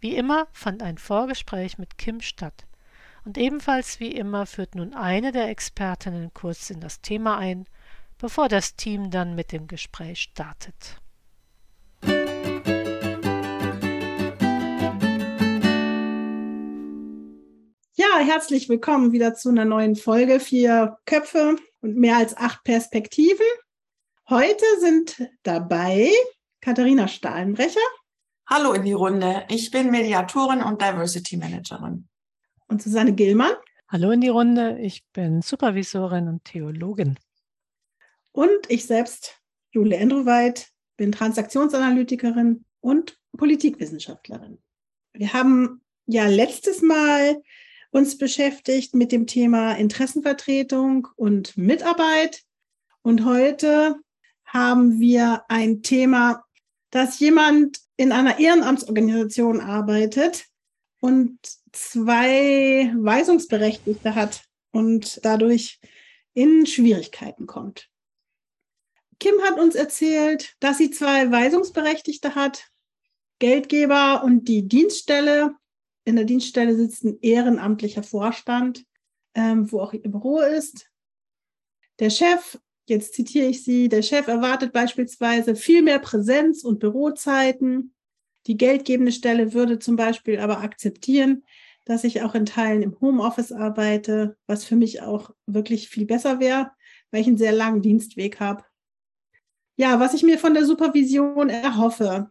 Wie immer fand ein Vorgespräch mit Kim statt. Und ebenfalls wie immer führt nun eine der Expertinnen kurz in das Thema ein, bevor das Team dann mit dem Gespräch startet. Ja, herzlich willkommen wieder zu einer neuen Folge. Vier Köpfe und mehr als acht Perspektiven. Heute sind dabei Katharina Stahlenbrecher. Hallo in die Runde. Ich bin Mediatorin und Diversity Managerin. Und Susanne Gillmann. Hallo in die Runde. Ich bin Supervisorin und Theologin. Und ich selbst, Jule Endroweit, bin Transaktionsanalytikerin und Politikwissenschaftlerin. Wir haben ja letztes Mal uns beschäftigt mit dem Thema Interessenvertretung und Mitarbeit. Und heute haben wir ein Thema, dass jemand in einer Ehrenamtsorganisation arbeitet und zwei Weisungsberechtigte hat und dadurch in Schwierigkeiten kommt. Kim hat uns erzählt, dass sie zwei Weisungsberechtigte hat, Geldgeber und die Dienststelle. In der Dienststelle sitzt ein ehrenamtlicher Vorstand, ähm, wo auch ihr Büro ist. Der Chef Jetzt zitiere ich Sie, der Chef erwartet beispielsweise viel mehr Präsenz und Bürozeiten. Die geldgebende Stelle würde zum Beispiel aber akzeptieren, dass ich auch in Teilen im Homeoffice arbeite, was für mich auch wirklich viel besser wäre, weil ich einen sehr langen Dienstweg habe. Ja, was ich mir von der Supervision erhoffe.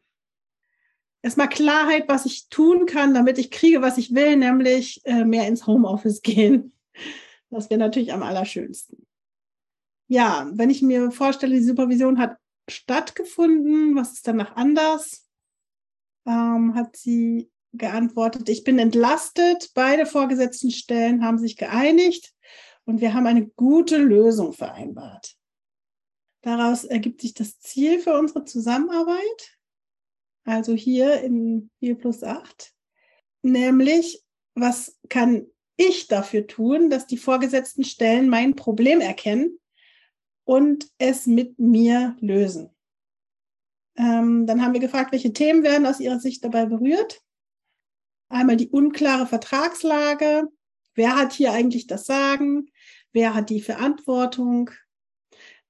Erstmal Klarheit, was ich tun kann, damit ich kriege, was ich will, nämlich äh, mehr ins Homeoffice gehen. Das wäre natürlich am allerschönsten ja, wenn ich mir vorstelle, die Supervision hat stattgefunden, was ist danach anders? Ähm, hat sie geantwortet, ich bin entlastet, beide vorgesetzten Stellen haben sich geeinigt und wir haben eine gute Lösung vereinbart. Daraus ergibt sich das Ziel für unsere Zusammenarbeit, also hier in 4 plus 8, nämlich was kann ich dafür tun, dass die vorgesetzten Stellen mein Problem erkennen und es mit mir lösen. Ähm, dann haben wir gefragt, welche Themen werden aus Ihrer Sicht dabei berührt. Einmal die unklare Vertragslage. Wer hat hier eigentlich das Sagen? Wer hat die Verantwortung?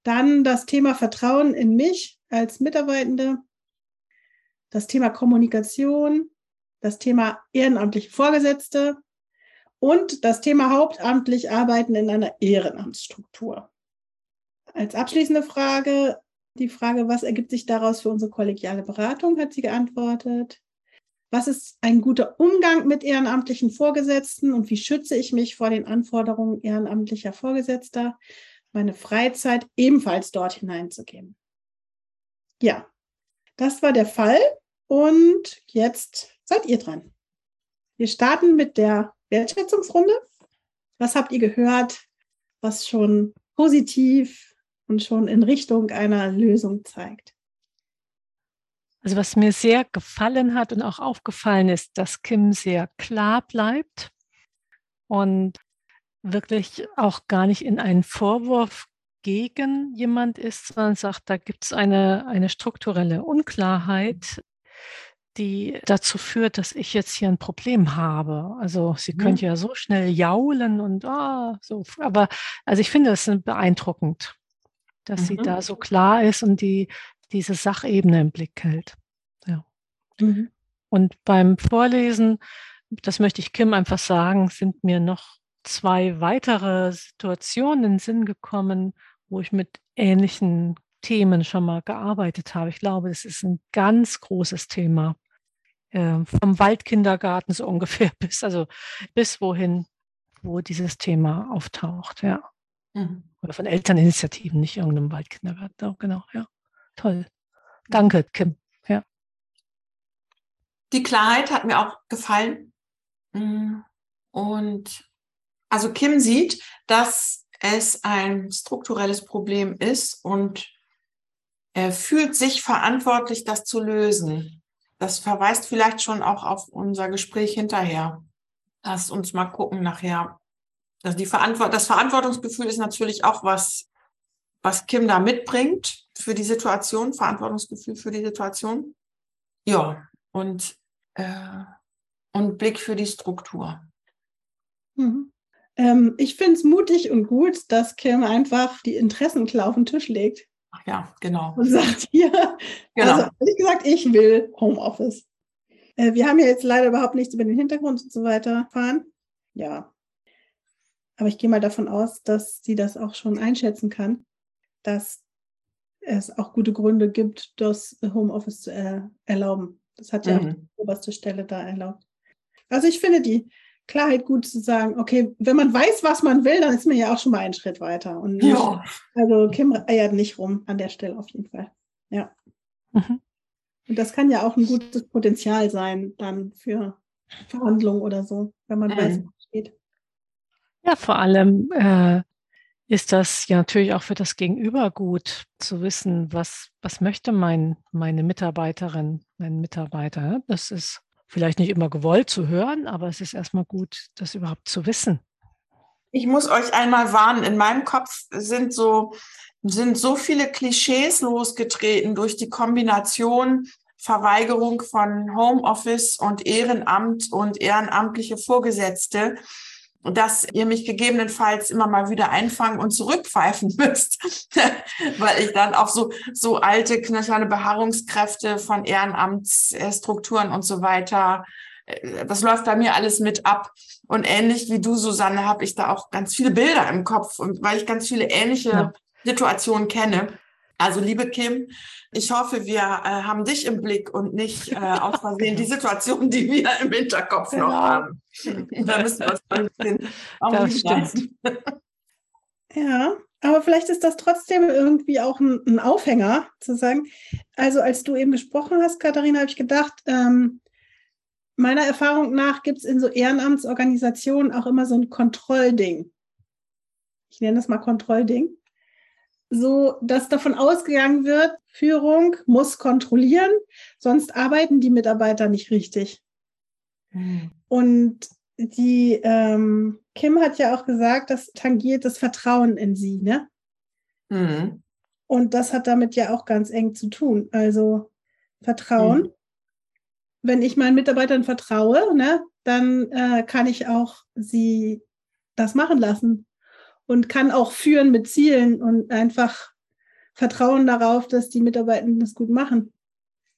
Dann das Thema Vertrauen in mich als Mitarbeitende. Das Thema Kommunikation. Das Thema ehrenamtliche Vorgesetzte. Und das Thema hauptamtlich Arbeiten in einer Ehrenamtsstruktur. Als abschließende Frage die Frage, was ergibt sich daraus für unsere kollegiale Beratung, hat sie geantwortet. Was ist ein guter Umgang mit ehrenamtlichen Vorgesetzten und wie schütze ich mich vor den Anforderungen ehrenamtlicher Vorgesetzter, meine Freizeit ebenfalls dort hineinzugeben? Ja, das war der Fall und jetzt seid ihr dran. Wir starten mit der Wertschätzungsrunde. Was habt ihr gehört, was schon positiv und schon in Richtung einer Lösung zeigt. Also was mir sehr gefallen hat und auch aufgefallen ist, dass Kim sehr klar bleibt und wirklich auch gar nicht in einen Vorwurf gegen jemand ist, sondern sagt, da gibt es eine, eine strukturelle Unklarheit, die dazu führt, dass ich jetzt hier ein Problem habe. Also sie mhm. könnte ja so schnell jaulen und ah, so, aber also ich finde es beeindruckend dass mhm. sie da so klar ist und die, diese Sachebene im Blick hält. Ja. Mhm. Und beim Vorlesen, das möchte ich Kim einfach sagen, sind mir noch zwei weitere Situationen in den Sinn gekommen, wo ich mit ähnlichen Themen schon mal gearbeitet habe. Ich glaube, es ist ein ganz großes Thema. Äh, vom Waldkindergarten so ungefähr bis, also bis wohin, wo dieses Thema auftaucht, ja. Mhm. Oder von Elterninitiativen, nicht irgendeinem Waldkindergarten. Oh, genau, ja. Toll. Danke, Kim. Ja. Die Klarheit hat mir auch gefallen. Mm. Und also Kim sieht, dass es ein strukturelles Problem ist und er fühlt sich verantwortlich, das zu lösen. Das verweist vielleicht schon auch auf unser Gespräch hinterher. Lass uns mal gucken nachher. Also die Verantwort das Verantwortungsgefühl ist natürlich auch was, was Kim da mitbringt für die Situation, Verantwortungsgefühl für die Situation. Ja, und, äh, und Blick für die Struktur. Mhm. Ähm, ich finde es mutig und gut, dass Kim einfach die Interessenklar auf den Tisch legt. Ach ja, genau. Und sagt hier, genau. also ehrlich gesagt, ich will Homeoffice. Äh, wir haben ja jetzt leider überhaupt nichts über den Hintergrund und so weiter erfahren. Ja. Aber ich gehe mal davon aus, dass sie das auch schon einschätzen kann, dass es auch gute Gründe gibt, das Homeoffice zu er erlauben. Das hat ja mhm. auch die oberste Stelle da erlaubt. Also ich finde die Klarheit gut zu sagen, okay, wenn man weiß, was man will, dann ist man ja auch schon mal einen Schritt weiter. Und ja. also Kim eiert nicht rum an der Stelle auf jeden Fall. Ja. Mhm. Und das kann ja auch ein gutes Potenzial sein dann für Verhandlungen oder so, wenn man mhm. weiß, was steht. Ja, vor allem äh, ist das ja natürlich auch für das Gegenüber gut zu wissen, was, was möchte mein, meine Mitarbeiterin, mein Mitarbeiter. Das ist vielleicht nicht immer gewollt zu hören, aber es ist erstmal gut, das überhaupt zu wissen. Ich muss euch einmal warnen, in meinem Kopf sind so, sind so viele Klischees losgetreten durch die Kombination Verweigerung von Homeoffice und Ehrenamt und ehrenamtliche Vorgesetzte, dass ihr mich gegebenenfalls immer mal wieder einfangen und zurückpfeifen müsst, weil ich dann auch so, so alte, knöcherne Beharrungskräfte von Ehrenamtsstrukturen und so weiter, äh, das läuft bei mir alles mit ab. Und ähnlich wie du, Susanne, habe ich da auch ganz viele Bilder im Kopf und weil ich ganz viele ähnliche ja. Situationen kenne. Also liebe Kim, ich hoffe, wir äh, haben dich im Blick und nicht äh, aus Versehen die Situation, die wir im Hinterkopf noch ja. haben. da müssen wir uns ein bisschen stimmt. Ja, aber vielleicht ist das trotzdem irgendwie auch ein, ein, Aufhänger zu sagen. Also als du eben gesprochen hast, Katharina, habe ich gedacht, ähm, meiner Erfahrung nach gibt es in so Ehrenamtsorganisationen auch immer so ein Kontrollding. Ich nenne das mal Kontrollding so dass davon ausgegangen wird, Führung muss kontrollieren, sonst arbeiten die Mitarbeiter nicht richtig. Mhm. Und die ähm, Kim hat ja auch gesagt, das tangiert das Vertrauen in sie, ne? Mhm. Und das hat damit ja auch ganz eng zu tun. Also Vertrauen. Mhm. Wenn ich meinen Mitarbeitern vertraue, ne, dann äh, kann ich auch sie das machen lassen und kann auch führen mit Zielen und einfach vertrauen darauf, dass die Mitarbeitenden das gut machen.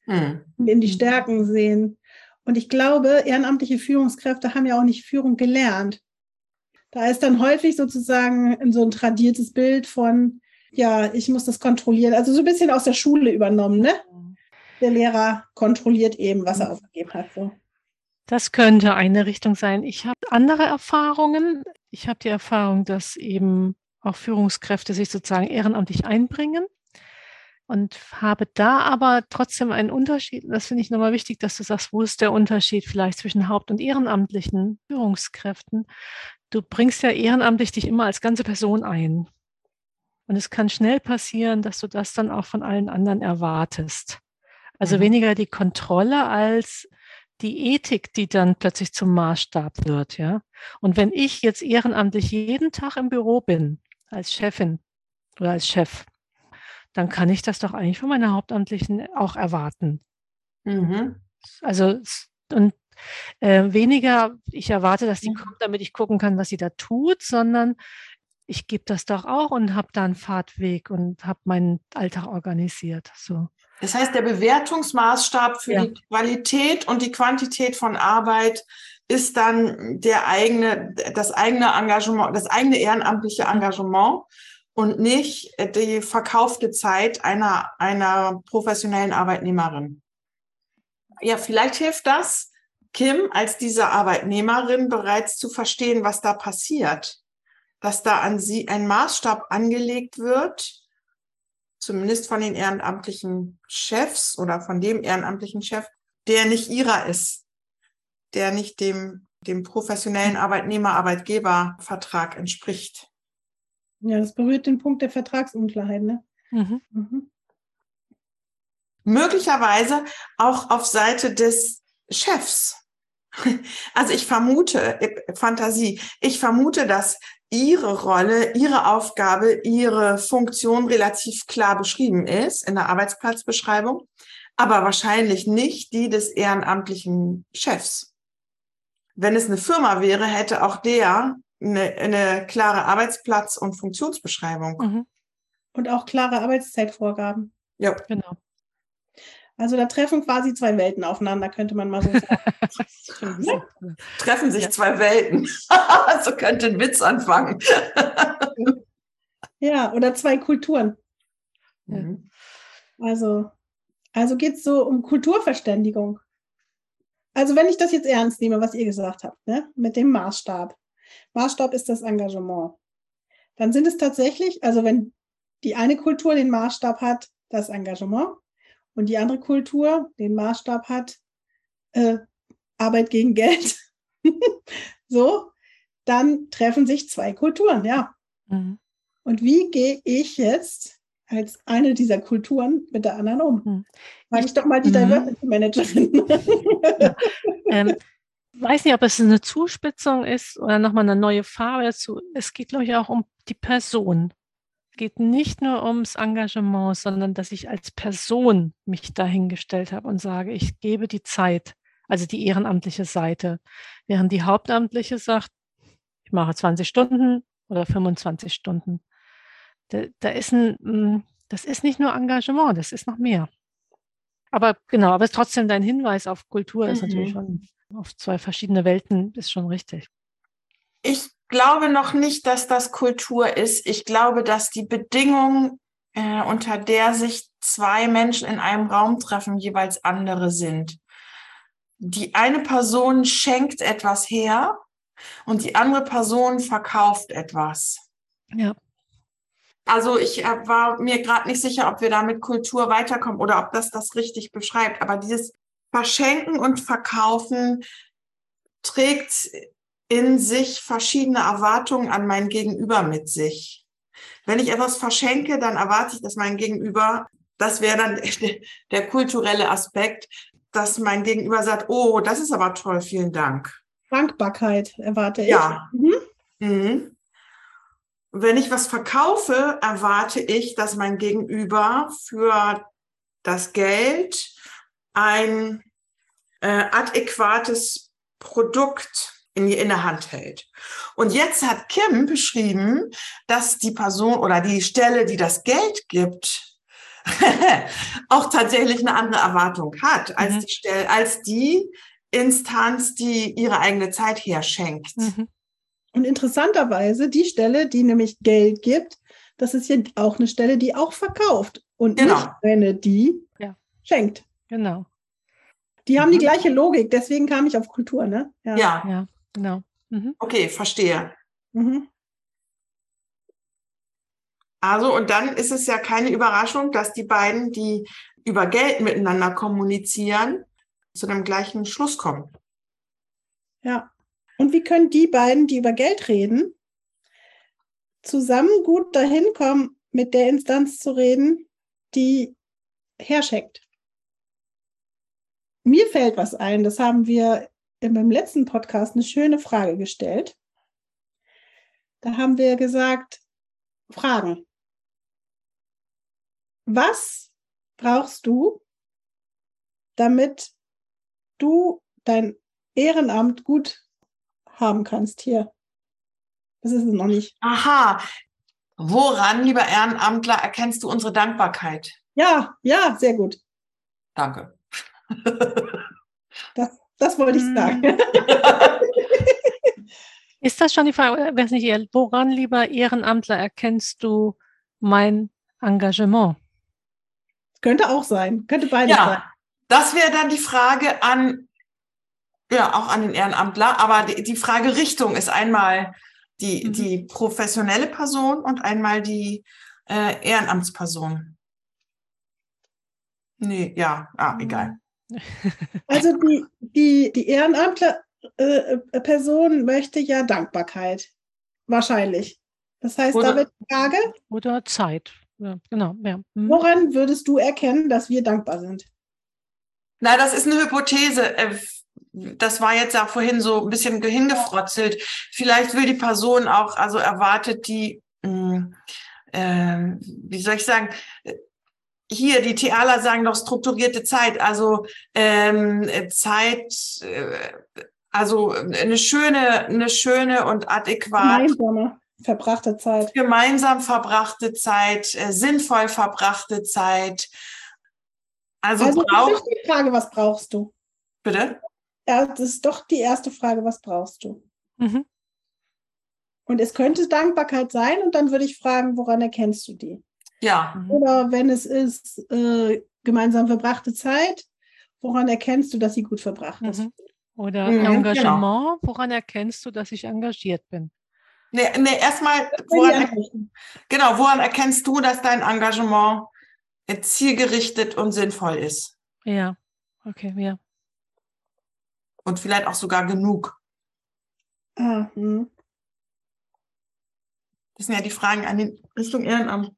Hm. Und in die Stärken sehen. Und ich glaube, ehrenamtliche Führungskräfte haben ja auch nicht Führung gelernt. Da ist dann häufig sozusagen so ein tradiertes Bild von, ja, ich muss das kontrollieren. Also so ein bisschen aus der Schule übernommen, ne? Der Lehrer kontrolliert eben, was er aufgegeben hat. So. Das könnte eine Richtung sein. Ich habe andere Erfahrungen. Ich habe die Erfahrung, dass eben auch Führungskräfte sich sozusagen ehrenamtlich einbringen und habe da aber trotzdem einen Unterschied. Das finde ich nochmal wichtig, dass du sagst, wo ist der Unterschied vielleicht zwischen haupt- und ehrenamtlichen Führungskräften? Du bringst ja ehrenamtlich dich immer als ganze Person ein. Und es kann schnell passieren, dass du das dann auch von allen anderen erwartest. Also mhm. weniger die Kontrolle als die Ethik, die dann plötzlich zum Maßstab wird, ja. Und wenn ich jetzt ehrenamtlich jeden Tag im Büro bin, als Chefin oder als Chef, dann kann ich das doch eigentlich von meiner Hauptamtlichen auch erwarten. Mhm. Also, und äh, weniger, ich erwarte, dass die mhm. kommt, damit ich gucken kann, was sie da tut, sondern ich gebe das doch auch und habe da einen Fahrtweg und habe meinen Alltag organisiert. So. Das heißt, der Bewertungsmaßstab für ja. die Qualität und die Quantität von Arbeit ist dann der eigene, das eigene Engagement, das eigene ehrenamtliche Engagement und nicht die verkaufte Zeit einer, einer professionellen Arbeitnehmerin. Ja, vielleicht hilft das, Kim als diese Arbeitnehmerin bereits zu verstehen, was da passiert. Dass da an sie ein Maßstab angelegt wird, zumindest von den ehrenamtlichen Chefs oder von dem ehrenamtlichen Chef, der nicht ihrer ist, der nicht dem, dem professionellen Arbeitnehmer-Arbeitgeber-Vertrag entspricht. Ja, das berührt den Punkt der Vertragsunklarheit, ne? Mhm. Mhm. Möglicherweise auch auf Seite des Chefs. Also ich vermute, Fantasie, ich vermute, dass Ihre Rolle, Ihre Aufgabe, Ihre Funktion relativ klar beschrieben ist in der Arbeitsplatzbeschreibung, aber wahrscheinlich nicht die des ehrenamtlichen Chefs. Wenn es eine Firma wäre, hätte auch der eine, eine klare Arbeitsplatz- und Funktionsbeschreibung. Mhm. Und auch klare Arbeitszeitvorgaben. Ja, genau. Also da treffen quasi zwei Welten aufeinander, könnte man mal so sagen. ja. Treffen sich zwei Welten. so könnte ein Witz anfangen. ja, oder zwei Kulturen. Mhm. Also, also geht es so um Kulturverständigung. Also wenn ich das jetzt ernst nehme, was ihr gesagt habt, ne, mit dem Maßstab. Maßstab ist das Engagement. Dann sind es tatsächlich, also wenn die eine Kultur den Maßstab hat, das Engagement, und die andere Kultur den Maßstab hat, äh, Arbeit gegen Geld, so, dann treffen sich zwei Kulturen, ja. Mhm. Und wie gehe ich jetzt als eine dieser Kulturen mit der anderen um? Mhm. Frage ich doch mal die mhm. Diversity Managerin. ja. ähm, weiß nicht, ob es eine Zuspitzung ist oder nochmal eine neue Farbe dazu. Es geht, glaube ich, auch um die Person geht nicht nur ums Engagement, sondern dass ich als Person mich dahingestellt habe und sage, ich gebe die Zeit, also die ehrenamtliche Seite, während die hauptamtliche sagt, ich mache 20 Stunden oder 25 Stunden. Da, da ist ein, das ist nicht nur Engagement, das ist noch mehr. Aber genau, aber trotzdem dein Hinweis auf Kultur mhm. ist natürlich schon auf zwei verschiedene Welten, ist schon richtig. Ich glaube noch nicht, dass das Kultur ist. Ich glaube, dass die Bedingungen, äh, unter der sich zwei Menschen in einem Raum treffen, jeweils andere sind. Die eine Person schenkt etwas her und die andere Person verkauft etwas. Ja. Also ich äh, war mir gerade nicht sicher, ob wir da mit Kultur weiterkommen oder ob das das richtig beschreibt. Aber dieses Verschenken und Verkaufen trägt in sich verschiedene Erwartungen an mein Gegenüber mit sich. Wenn ich etwas verschenke, dann erwarte ich, dass mein Gegenüber, das wäre dann der, kulturelle Aspekt, dass mein Gegenüber sagt, oh, das ist aber toll, vielen Dank. Dankbarkeit erwarte ich. Ja. Mhm. Mhm. Wenn ich was verkaufe, erwarte ich, dass mein Gegenüber für das Geld ein äh, adäquates Produkt in, in der Hand hält. Und jetzt hat Kim beschrieben, dass die Person oder die Stelle, die das Geld gibt, auch tatsächlich eine andere Erwartung hat als mhm. die Stelle, als die Instanz, die ihre eigene Zeit herschenkt. Mhm. Und interessanterweise die Stelle, die nämlich Geld gibt, das ist ja auch eine Stelle, die auch verkauft und genau. nicht eine, die ja. schenkt. Genau. Die haben die mhm. gleiche Logik, deswegen kam ich auf Kultur, ne? Ja. ja. ja. Genau. Mhm. Okay, verstehe. Mhm. Also, und dann ist es ja keine Überraschung, dass die beiden, die über Geld miteinander kommunizieren, zu dem gleichen Schluss kommen. Ja. Und wie können die beiden, die über Geld reden, zusammen gut dahin kommen, mit der Instanz zu reden, die herschenkt? Mir fällt was ein, das haben wir im letzten Podcast eine schöne Frage gestellt. Da haben wir gesagt, Fragen. Was brauchst du, damit du dein Ehrenamt gut haben kannst hier? Das ist es noch nicht. Aha. Woran, lieber Ehrenamtler, erkennst du unsere Dankbarkeit? Ja, ja, sehr gut. Danke. Das das wollte ich sagen. Hm. Ist das schon die Frage, weiß nicht, woran, lieber Ehrenamtler, erkennst du mein Engagement? Könnte auch sein, könnte beides ja, sein. Das wäre dann die Frage an, ja, auch an den Ehrenamtler, aber die, die Frage Richtung ist einmal die, mhm. die professionelle Person und einmal die äh, Ehrenamtsperson. Nee, ja, ah, egal. Also die, die, die Ehrenamtler äh, Person möchte ja Dankbarkeit. Wahrscheinlich. Das heißt, oder, da wird die Frage. Oder Zeit. Ja, genau. Ja. Mhm. Woran würdest du erkennen, dass wir dankbar sind? Na, das ist eine Hypothese. Äh, das war jetzt auch vorhin so ein bisschen hingefrotzelt. Vielleicht will die Person auch, also erwartet die, hm, äh, wie soll ich sagen, hier, die Thealer sagen doch strukturierte Zeit, also ähm, Zeit, äh, also eine schöne, eine schöne und adäquat. Gemeinsame verbrachte Zeit. Gemeinsam verbrachte Zeit, äh, sinnvoll verbrachte Zeit. Also, also ist die Frage, was brauchst du? Bitte? Ja, das ist doch die erste Frage, was brauchst du? Mhm. Und es könnte Dankbarkeit sein, und dann würde ich fragen, woran erkennst du die? Ja. Mhm. Oder wenn es ist äh, gemeinsam verbrachte Zeit, woran erkennst du, dass sie gut verbracht ist? Mhm. Oder mhm, Engagement, genau. woran erkennst du, dass ich engagiert bin? Nee, nee erstmal, woran, genau, woran erkennst du, dass dein Engagement zielgerichtet und sinnvoll ist? Ja, okay, ja. Und vielleicht auch sogar genug. Ah, hm. Das sind ja die Fragen an die Richtung Ehrenamt.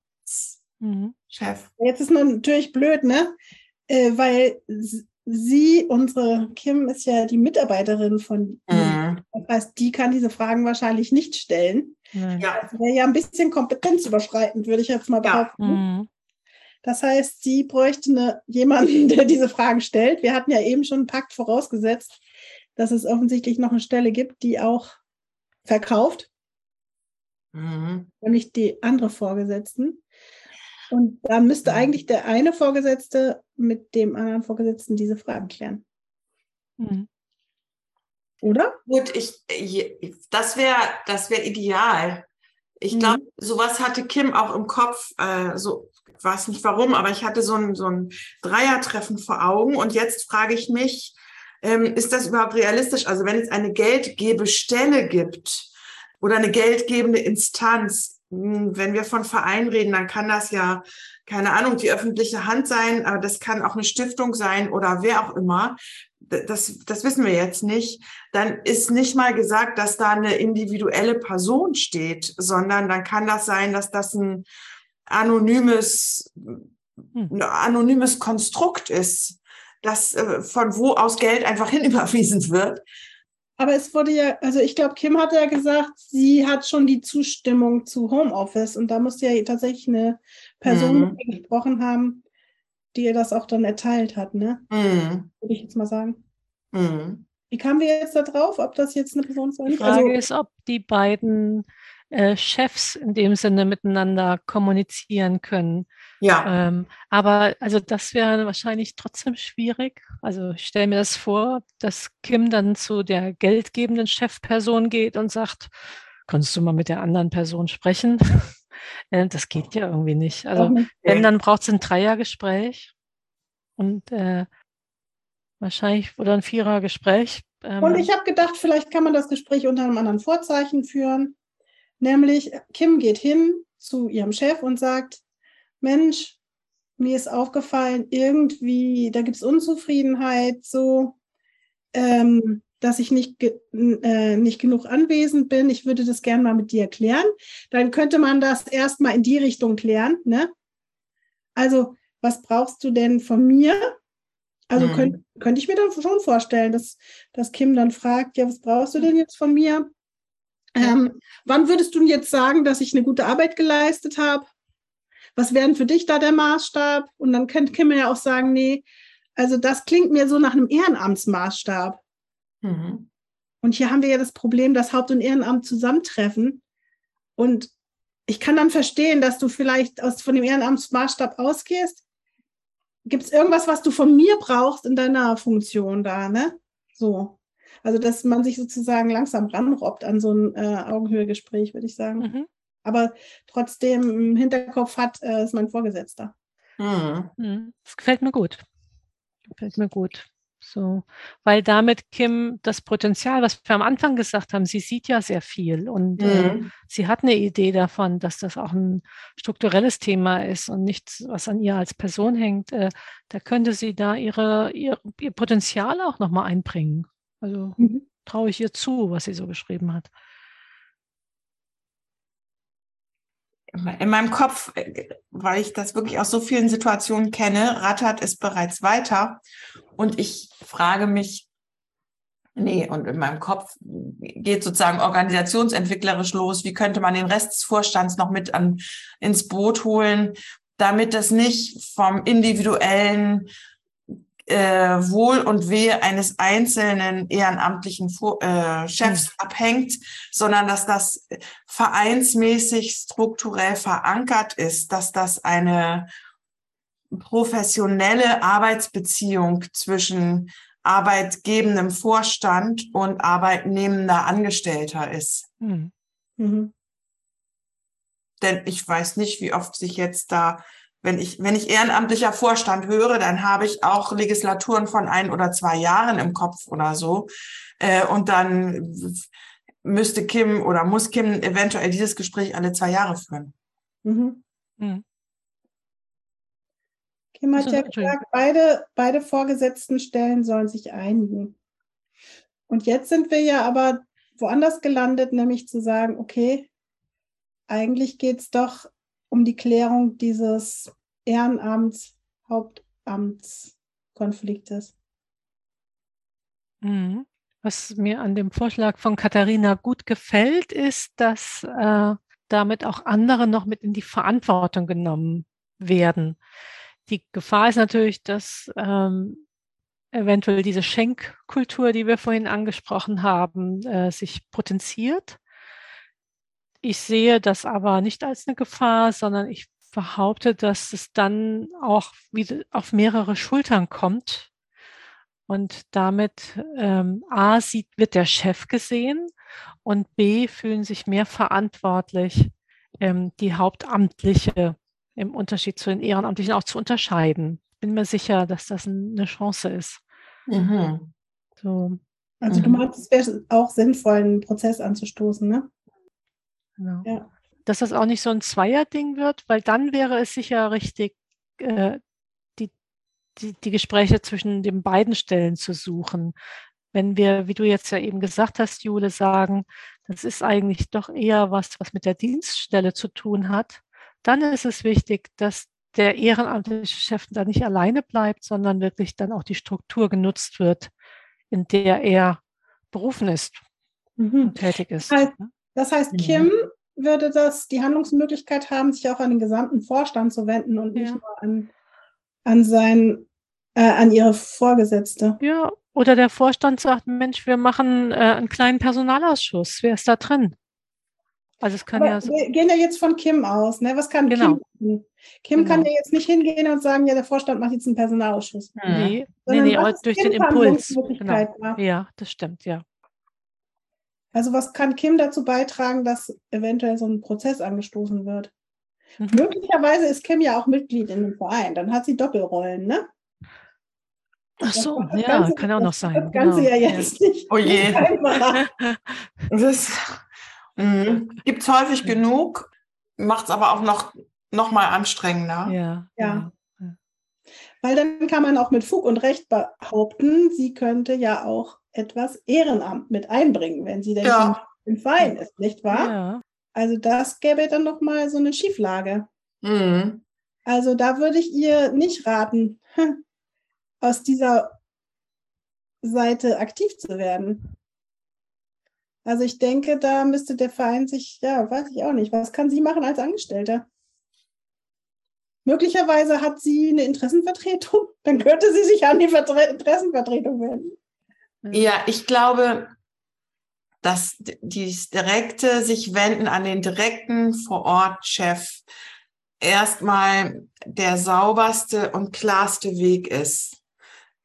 Mhm. Chef. Jetzt ist man natürlich blöd, ne? Äh, weil sie, unsere Kim, ist ja die Mitarbeiterin von. Mhm. Das heißt, die kann diese Fragen wahrscheinlich nicht stellen. Ja. Das wäre ja ein bisschen kompetenzüberschreitend, würde ich jetzt mal behaupten. Ja. Mhm. Das heißt, sie bräuchte eine, jemanden, der diese Fragen stellt. Wir hatten ja eben schon einen Pakt vorausgesetzt, dass es offensichtlich noch eine Stelle gibt, die auch verkauft. Mhm. Nämlich die andere Vorgesetzten. Und da müsste eigentlich der eine Vorgesetzte mit dem anderen Vorgesetzten diese Fragen klären. Mhm. Oder? Gut, ich, das wäre das wär ideal. Ich mhm. glaube, sowas hatte Kim auch im Kopf. Äh, so, ich weiß nicht warum, aber ich hatte so ein, so ein Dreiertreffen vor Augen. Und jetzt frage ich mich, ähm, ist das überhaupt realistisch? Also wenn es eine Geldgebestelle gibt oder eine geldgebende Instanz, wenn wir von Verein reden, dann kann das ja, keine Ahnung, die öffentliche Hand sein, aber das kann auch eine Stiftung sein oder wer auch immer. Das, das wissen wir jetzt nicht. Dann ist nicht mal gesagt, dass da eine individuelle Person steht, sondern dann kann das sein, dass das ein anonymes, hm. ein anonymes Konstrukt ist, das äh, von wo aus Geld einfach hinüberwiesen wird. Aber es wurde ja, also ich glaube, Kim hat ja gesagt, sie hat schon die Zustimmung zu Homeoffice und da musste ja tatsächlich eine Person mhm. gesprochen haben, die ihr das auch dann erteilt hat, ne? Mhm. Würde ich jetzt mal sagen. Mhm. Wie kamen wir jetzt da drauf, ob das jetzt eine Person sein Die Frage also, ist, ob die beiden äh, Chefs in dem Sinne miteinander kommunizieren können. Ja. Ähm, aber also das wäre wahrscheinlich trotzdem schwierig. Also ich stelle mir das vor, dass Kim dann zu der geldgebenden Chefperson geht und sagt, kannst du mal mit der anderen Person sprechen? Äh, das geht ja irgendwie nicht. Also wenn, dann braucht es ein Dreiergespräch und äh, wahrscheinlich oder ein Vierergespräch. Ähm, und ich habe gedacht, vielleicht kann man das Gespräch unter einem anderen Vorzeichen führen. Nämlich, Kim geht hin zu ihrem Chef und sagt, Mensch, mir ist aufgefallen, irgendwie, da gibt es Unzufriedenheit, so, ähm, dass ich nicht, äh, nicht genug anwesend bin. Ich würde das gerne mal mit dir klären. Dann könnte man das erstmal in die Richtung klären. Ne? Also, was brauchst du denn von mir? Also mhm. könnte könnt ich mir dann schon vorstellen, dass, dass Kim dann fragt, ja, was brauchst du denn jetzt von mir? Ähm, wann würdest du jetzt sagen, dass ich eine gute Arbeit geleistet habe? Was wäre für dich da der Maßstab? Und dann kann, kann man ja auch sagen, nee, also das klingt mir so nach einem Ehrenamtsmaßstab. Mhm. Und hier haben wir ja das Problem, dass Haupt- und Ehrenamt zusammentreffen. Und ich kann dann verstehen, dass du vielleicht aus, von dem Ehrenamtsmaßstab ausgehst. Gibt es irgendwas, was du von mir brauchst in deiner Funktion da, ne? So. Also, dass man sich sozusagen langsam ranrobbt an so ein äh, Augenhöhegespräch, würde ich sagen. Mhm. Aber trotzdem im Hinterkopf hat, äh, ist mein Vorgesetzter. Mhm. mhm. Das gefällt mir gut. Gefällt mir gut. So, weil damit Kim das Potenzial, was wir am Anfang gesagt haben, sie sieht ja sehr viel und äh, Mhm. sie hat eine Idee davon, dass das auch ein strukturelles Thema ist und nichts, was an ihr als Person hängt. Äh, da könnte sie da ihre, ihr, ihr Potenzial auch nochmal einbringen. Also Mhm. traue ich ihr zu, was sie so beschrieben hat. In meinem Kopf, äh, weil ich das wirklich aus so vielen Situationen kenne, rattert es bereits weiter. Und ich frage mich, nee, und in meinem Kopf geht sozusagen organisationsentwicklerisch los. Wie könnte man den Rest des Vorstands noch mit an, ins Boot holen, damit das nicht vom individuellen äh, Wohl und Wehe eines einzelnen ehrenamtlichen Vo äh, Chefs Mhm. abhängt, sondern dass das vereinsmäßig strukturell verankert ist, dass das eine professionelle Arbeitsbeziehung zwischen arbeitgebendem Vorstand und arbeitnehmender Angestellter ist. Hm. Mhm. Denn ich weiß nicht, wie oft sich jetzt da, wenn ich, wenn ich ehrenamtlicher Vorstand höre, dann habe ich auch Legislaturen von ein oder zwei Jahren im Kopf oder so. Äh, und dann müsste Kim oder muss Kim eventuell dieses Gespräch alle zwei Jahre führen. Mhm. Hm. Kim hat Also, ja gesagt, beide, beide vorgesetzten Stellen sollen sich einigen. Und jetzt sind wir ja aber woanders gelandet, nämlich zu sagen, okay, eigentlich geht es doch um die Klärung dieses Ehrenamts-Hauptamtskonfliktes. Mhm. Was mir an dem Vorschlag von Katharina gut gefällt, ist, dass äh, damit auch andere noch mit in die Verantwortung genommen werden. Die Gefahr ist natürlich, dass ähm, eventuell diese Schenkkultur, die wir vorhin angesprochen haben, äh, sich potenziert. Ich sehe das aber nicht als eine Gefahr, sondern ich behaupte, dass es dann auch wieder auf mehrere Schultern kommt. Und damit ähm, A sieht, wird der Chef gesehen und B fühlen sich mehr verantwortlich, ähm, die Hauptamtliche im Unterschied zu den Ehrenamtlichen auch zu unterscheiden. Bin mir sicher, dass das ein, eine Chance ist. Mhm. So, Also du Mhm. meinst, es wäre auch sinnvoll, einen Prozess anzustoßen, ne? Genau. Ja. Dass das auch nicht so ein Zweierding wird, weil dann wäre es sicher richtig, äh, die, die, die Gespräche zwischen den beiden Stellen zu suchen. Wenn wir, wie du jetzt ja eben gesagt hast, Jule, sagen, das ist eigentlich doch eher was, was mit der Dienststelle zu tun hat, dann ist es wichtig, dass der ehrenamtliche Chef da nicht alleine bleibt, sondern wirklich dann auch die Struktur genutzt wird, in der er berufen ist Mhm. und tätig ist. Ne? Das heißt, Mhm. Kim würde das die Handlungsmöglichkeit haben, sich auch an den gesamten Vorstand zu wenden und nicht Ja. nur an, an sein, äh, an ihre Vorgesetzte. Ja, oder der Vorstand sagt, Mensch, wir machen äh, einen kleinen Personalausschuss. Wer ist da drin? Also es kann Aber ja so, wir gehen ja jetzt von Kim aus. Ne? Was kann Genau. Kim machen? Kim kann Genau. ja jetzt nicht hingehen und sagen, ja, der Vorstand macht jetzt einen Personalausschuss. Mhm. nee, nee, nee, ist durch den Impuls. Genau. Ja, das stimmt, ja. Also was kann Kim dazu beitragen, dass eventuell so ein Prozess angestoßen wird? Mhm. Möglicherweise ist Kim ja auch Mitglied in dem Verein. Dann hat sie Doppelrollen, ne? Ach so, Das ja, Ganze- kann ja auch noch sein. Das Ganze genau. ja jetzt nicht. Oh je. Das mhm. gibt es häufig genug, macht es aber auch noch, noch mal anstrengender. Ja, Ja. ja. Weil dann kann man auch mit Fug und Recht behaupten, sie könnte ja auch etwas Ehrenamt mit einbringen, wenn sie denn Ja. im, Verein ist, nicht wahr? ja. Also das gäbe dann noch mal so eine Schieflage. Mhm. Also da würde ich ihr nicht raten, aus dieser Seite aktiv zu werden. Also ich denke, da müsste der Verein sich, ja, weiß ich auch nicht, was kann sie machen als Angestellter? Möglicherweise hat sie eine Interessenvertretung, dann könnte sie sich an die Vertre Interessenvertretung wenden. Ja, ich glaube, dass dieses direkte sich wenden an den direkten Vor-Ort-Chef erstmal der sauberste und klarste Weg ist.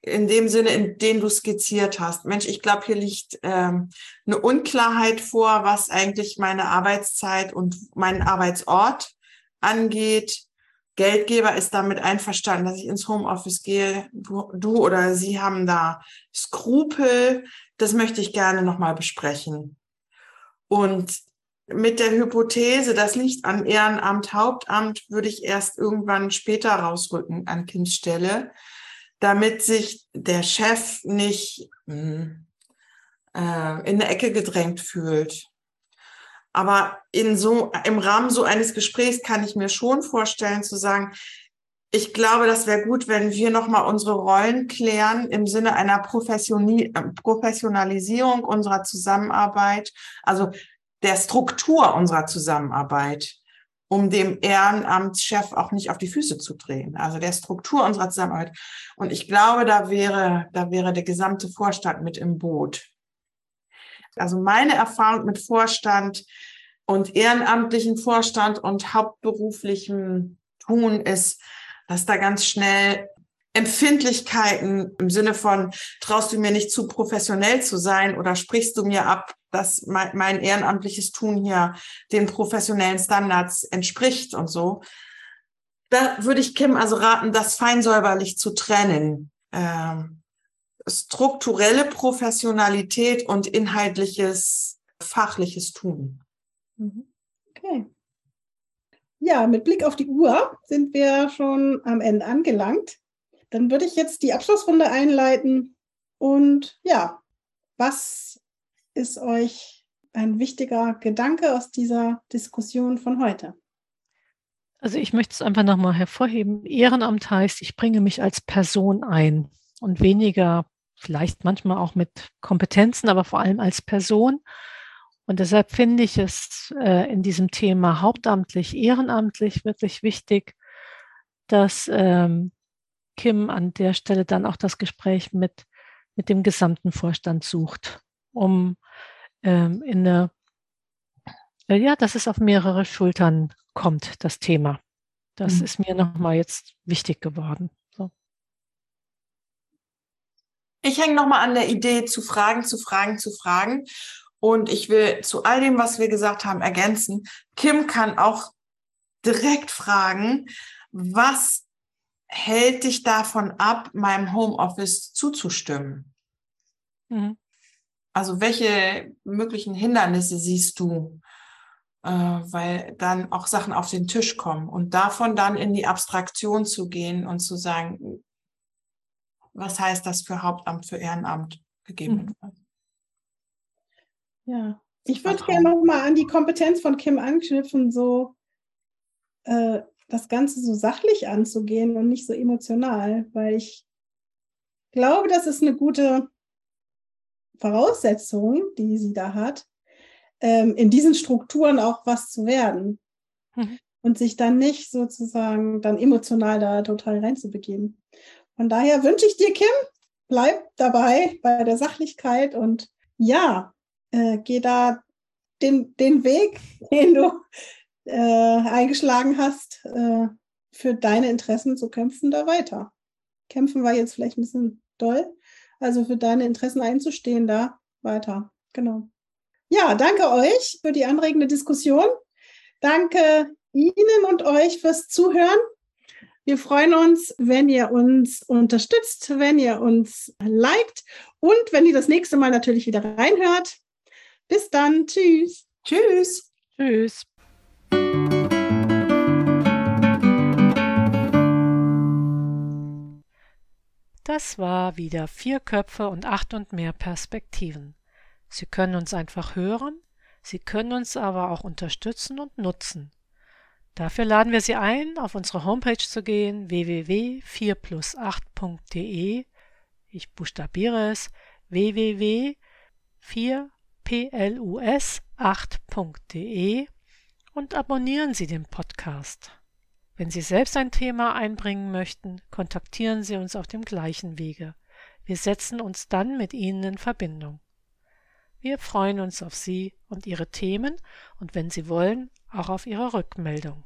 In dem Sinne, in den du skizziert hast. Mensch, ich glaube, hier liegt ähm, eine Unklarheit vor, was eigentlich meine Arbeitszeit und meinen Arbeitsort angeht. Geldgeber ist damit einverstanden, dass ich ins Homeoffice gehe. Du, oder sie haben da Skrupel. Das möchte ich gerne nochmal besprechen. Und mit der Hypothese, das liegt an Ehrenamt, Hauptamt, würde ich erst irgendwann später rausrücken an Kindstelle, damit sich der Chef nicht hm, äh, in eine Ecke gedrängt fühlt. Aber in so, im Rahmen so eines Gesprächs kann ich mir schon vorstellen zu sagen, ich glaube, das wäre gut, wenn wir nochmal unsere Rollen klären im Sinne einer Professionalisierung unserer Zusammenarbeit, also der Struktur unserer Zusammenarbeit, um dem Ehrenamtschef auch nicht auf die Füße zu drehen. Also der Struktur unserer Zusammenarbeit. Und ich glaube, da wäre, da wäre der gesamte Vorstand mit im Boot. Also meine Erfahrung mit Vorstand und ehrenamtlichen Vorstand und hauptberuflichem Tun ist, dass da ganz schnell Empfindlichkeiten im Sinne von, traust du mir nicht zu professionell zu sein oder sprichst du mir ab, dass mein, ehrenamtliches Tun hier den professionellen Standards entspricht und so. Da würde ich Kim also raten, das feinsäuberlich zu trennen. Ähm, strukturelle Professionalität und inhaltliches, fachliches Tun. Mhm. Okay. Ja, mit Blick auf die Uhr sind wir schon am Ende angelangt. Dann würde ich jetzt die Abschlussrunde einleiten. Und ja, was ist euch ein wichtiger Gedanke aus dieser Diskussion von heute? Also ich möchte es einfach nochmal hervorheben. Ehrenamt heißt, ich bringe mich als Person ein und weniger vielleicht manchmal auch mit Kompetenzen, aber vor allem als Person. Und deshalb finde ich es äh, in diesem Thema hauptamtlich, ehrenamtlich wirklich wichtig, dass ähm, Kim an der Stelle dann auch das Gespräch mit, mit dem gesamten Vorstand sucht, um ähm, in eine, äh, ja, dass es auf mehrere Schultern kommt, das Thema. Das mhm. ist mir nochmal jetzt wichtig geworden. So. Ich hänge nochmal an der Idee, zu fragen, zu fragen, zu fragen. Und ich will zu all dem, was wir gesagt haben, ergänzen. Kim kann auch direkt fragen, was hält dich davon ab, meinem Homeoffice zuzustimmen? Mhm. Also welche möglichen Hindernisse siehst du? Äh, weil dann auch Sachen auf den Tisch kommen und davon dann in die Abstraktion zu gehen und zu sagen, was heißt das für Hauptamt, für Ehrenamt gegebenenfalls? Mhm. Ja, ich würde gerne nochmal an die Kompetenz von Kim anknüpfen, so äh, das Ganze so sachlich anzugehen und nicht so emotional, weil ich glaube, das ist eine gute Voraussetzung, die sie da hat, ähm, in diesen Strukturen auch was zu werden. Mhm. Und sich dann nicht sozusagen dann emotional da total reinzubegeben. Von daher wünsche ich dir, Kim, bleib dabei bei der Sachlichkeit und ja, äh, geh da den, den Weg, den du äh, eingeschlagen hast, äh, für deine Interessen zu kämpfen, da weiter. Kämpfen war jetzt vielleicht ein bisschen doll. Also für deine Interessen einzustehen, da weiter. Genau. Ja, danke euch für die anregende Diskussion. Danke Ihnen und euch fürs Zuhören. Wir freuen uns, wenn ihr uns unterstützt, wenn ihr uns liked und wenn ihr das nächste Mal natürlich wieder reinhört. Bis dann. Tschüss. Tschüss. Tschüss. Das war wieder vier Köpfe und acht und mehr Perspektiven. Sie können uns einfach hören, Sie können uns aber auch unterstützen und nutzen. Dafür laden wir Sie ein, auf unsere Homepage zu gehen, www.4plus8.de. Ich buchstabiere es, www.4plus8.de und abonnieren Sie den Podcast. Wenn Sie selbst ein Thema einbringen möchten, kontaktieren Sie uns auf dem gleichen Wege. Wir setzen uns dann mit Ihnen in Verbindung. Wir freuen uns auf Sie und Ihre Themen und wenn Sie wollen, auch auf Ihre Rückmeldung.